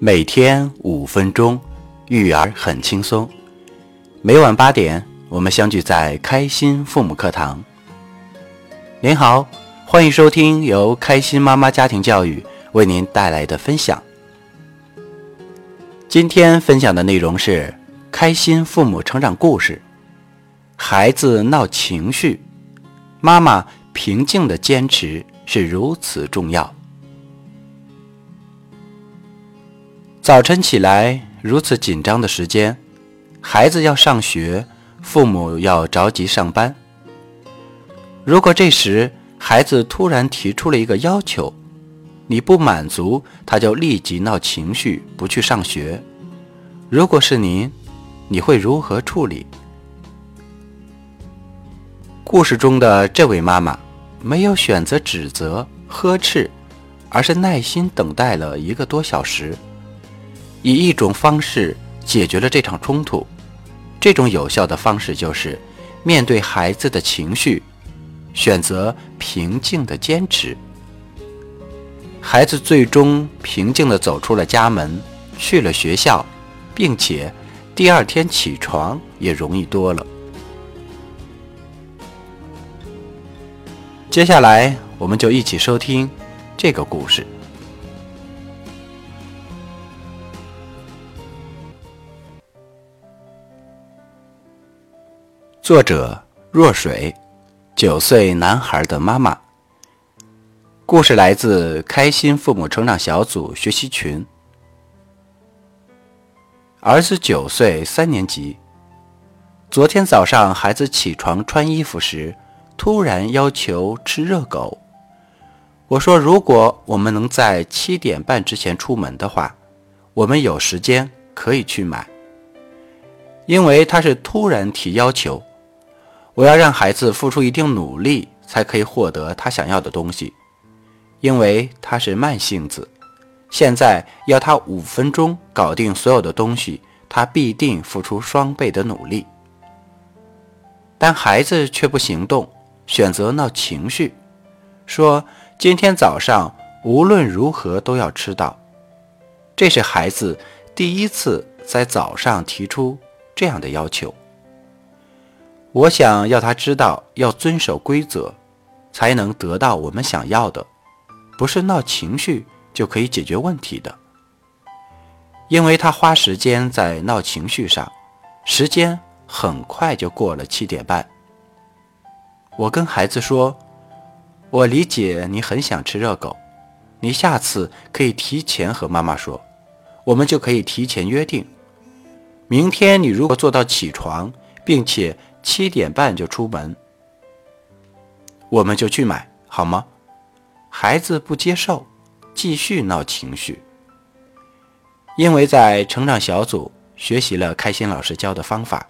每天五分钟，育儿很轻松。每晚八点，我们相聚在开心父母课堂。您好，欢迎收听由开心妈妈家庭教育为您带来的分享。今天分享的内容是开心父母成长故事。孩子闹情绪，妈妈平静的坚持是如此重要。早晨起来如此紧张的时间，孩子要上学，父母要着急上班。如果这时孩子突然提出了一个要求，你不满足，他就立即闹情绪，不去上学。如果是您，你会如何处理？故事中的这位妈妈没有选择指责、呵斥，而是耐心等待了一个多小时。以一种方式解决了这场冲突，这种有效的方式就是面对孩子的情绪，选择平静的坚持。孩子最终平静地走出了家门，去了学校，并且第二天起床也容易多了。接下来，我们就一起收听这个故事。作者若水，九岁男孩的妈妈。故事来自开心父母成长小组学习群。儿子九岁，三年级。昨天早上，孩子起床穿衣服时，突然要求吃热狗。我说：“如果我们能在七点半之前出门的话，我们有时间可以去买。”因为他是突然提要求。我要让孩子付出一定努力，才可以获得他想要的东西，因为他是慢性子。现在要他五分钟搞定所有的东西，他必定付出双倍的努力。但孩子却不行动，选择闹情绪，说今天早上无论如何都要吃到。这是孩子第一次在早上提出这样的要求。我想要他知道要遵守规则，才能得到我们想要的，不是闹情绪就可以解决问题的。因为他花时间在闹情绪上，时间很快就过了七点半。我跟孩子说：“我理解你很想吃热狗，你下次可以提前和妈妈说，我们就可以提前约定。明天你如果做到起床，并且。”七点半就出门，我们就去买，好吗？孩子不接受，继续闹情绪。因为在成长小组学习了开心老师教的方法，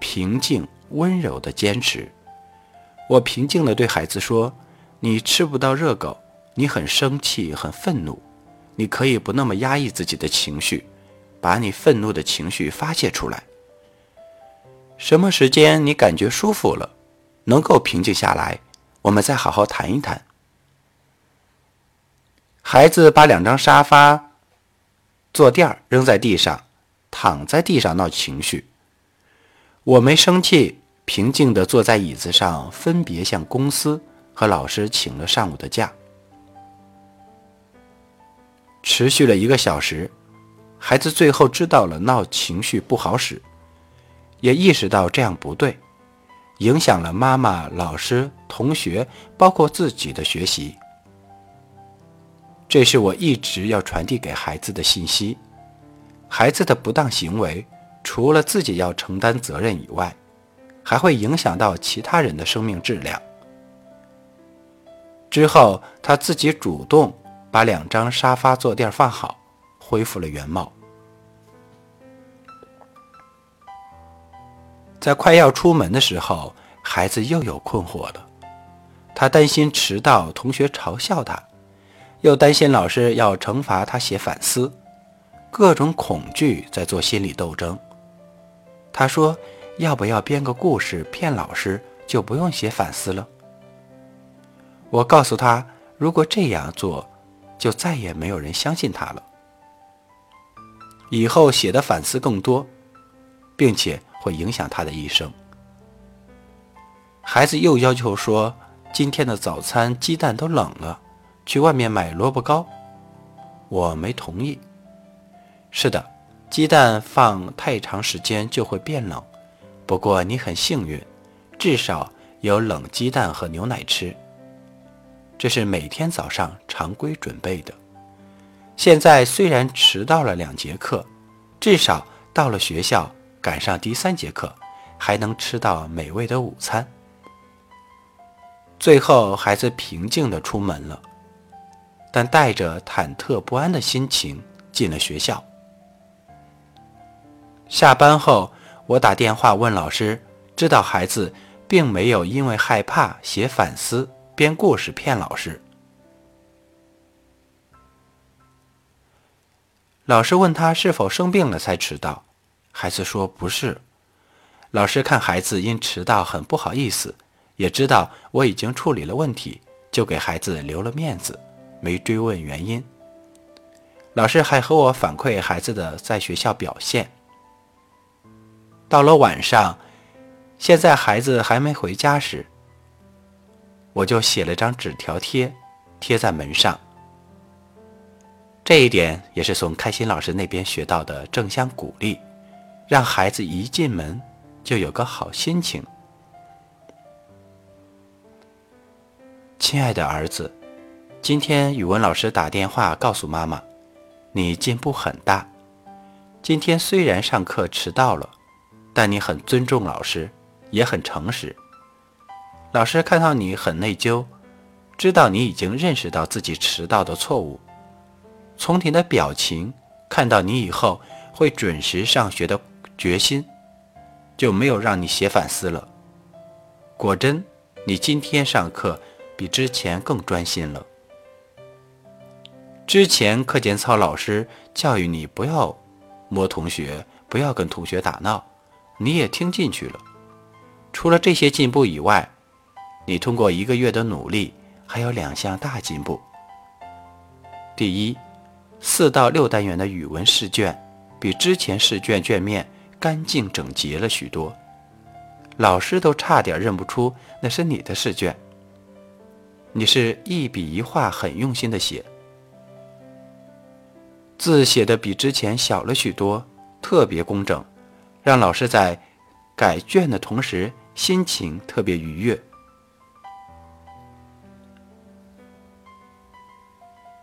平静温柔的坚持。我平静地对孩子说：“你吃不到热狗，你很生气，很愤怒，你可以不那么压抑自己的情绪，把你愤怒的情绪发泄出来。”什么时间你感觉舒服了，能够平静下来，我们再好好谈一谈。孩子把两张沙发坐垫扔在地上，躺在地上闹情绪。我没生气，平静地坐在椅子上，分别向公司和老师请了上午的假。持续了一个小时，孩子最后知道了闹情绪不好使。也意识到这样不对，影响了妈妈、老师、同学，包括自己的学习。这是我一直要传递给孩子的信息：孩子的不当行为，除了自己要承担责任以外，还会影响到其他人的生命质量。之后，他自己主动把两张沙发坐垫放好，恢复了原貌。在快要出门的时候，孩子又有困惑了。他担心迟到，同学嘲笑他，又担心老师要惩罚他写反思，各种恐惧在做心理斗争。他说：“要不要编个故事骗老师，就不用写反思了？”我告诉他：“如果这样做，就再也没有人相信他了。”以后写的反思更多，并且会影响他的一生。孩子又要求说：“今天的早餐鸡蛋都冷了，去外面买萝卜糕。”我没同意。是的，鸡蛋放太长时间就会变冷。不过你很幸运，至少有冷鸡蛋和牛奶吃。这是每天早上常规准备的。现在虽然迟到了两节课，至少到了学校赶上第三节课，还能吃到美味的午餐。最后，孩子平静地出门了，但带着忐忑不安的心情进了学校。下班后，我打电话问老师，知道孩子并没有因为害怕写反思编故事骗老师。老师问他是否生病了才迟到，孩子说不是。老师看孩子因迟到很不好意思，也知道我已经处理了问题，就给孩子留了面子，没追问原因。老师还和我反馈孩子的在学校表现。到了晚上，现在孩子还没回家时，我就写了张纸条贴，贴在门上。这一点也是从开心老师那边学到的正向鼓励，让孩子一进门就有个好心情。亲爱的儿子，今天语文老师打电话告诉妈妈，你进步很大。今天虽然上课迟到了，但你很尊重老师，也很诚实。老师看到你很内疚，知道你已经认识到自己迟到的错误。从你的表情看到你以后会准时上学的决心，就没有让你写反思了。果真，你今天上课比之前更专心了。之前课间操老师教育你不要摸同学，不要跟同学打闹，你也听进去了。除了这些进步以外，你通过一个月的努力，还有两项大进步。第一。四到六单元的语文试卷，比之前试卷卷面干净整洁了许多，老师都差点认不出那是你的试卷。你是一笔一画很用心的写，字写的比之前小了许多，特别工整，让老师在改卷的同时心情特别愉悦。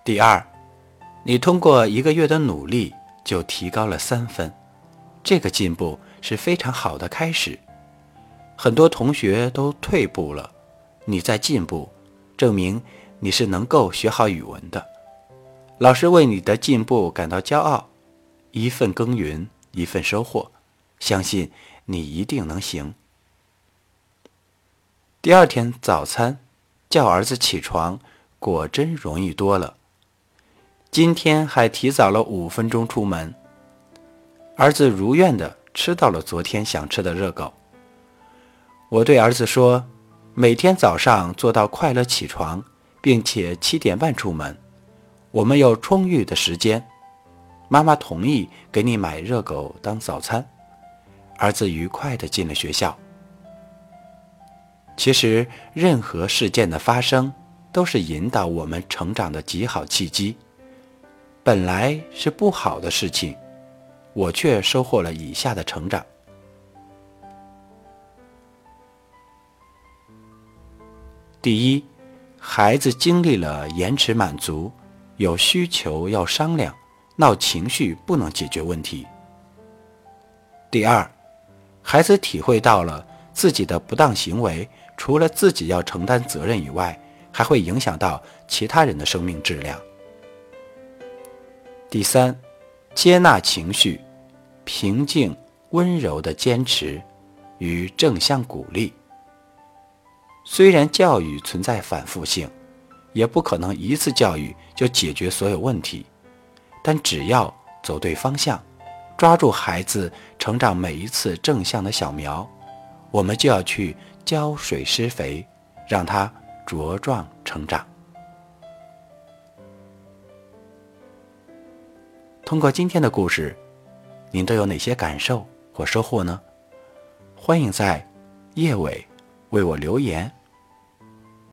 第二。你通过一个月的努力就提高了三分，这个进步是非常好的开始。很多同学都退步了，你在进步，证明你是能够学好语文的。老师为你的进步感到骄傲。一份耕耘一份收获，相信你一定能行。第二天早餐叫儿子起床，果真容易多了。今天还提早了五分钟出门，儿子如愿的吃到了昨天想吃的热狗。我对儿子说：“每天早上做到快乐起床，并且七点半出门，我们有充裕的时间。妈妈同意给你买热狗当早餐。”儿子愉快的进了学校。其实，任何事件的发生都是引导我们成长的极好契机。本来是不好的事情，我却收获了以下的成长。第一，孩子经历了延迟满足，有需求要商量，闹情绪不能解决问题。第二，孩子体会到了自己的不当行为，除了自己要承担责任以外，还会影响到其他人的生命质量。第三，接纳情绪，平静温柔的坚持与正向鼓励。虽然教育存在反复性，也不可能一次教育就解决所有问题，但只要走对方向，抓住孩子成长每一次正向的小苗，我们就要去浇水施肥，让它茁壮成长。通过今天的故事，您都有哪些感受或收获呢？欢迎在页尾为我留言。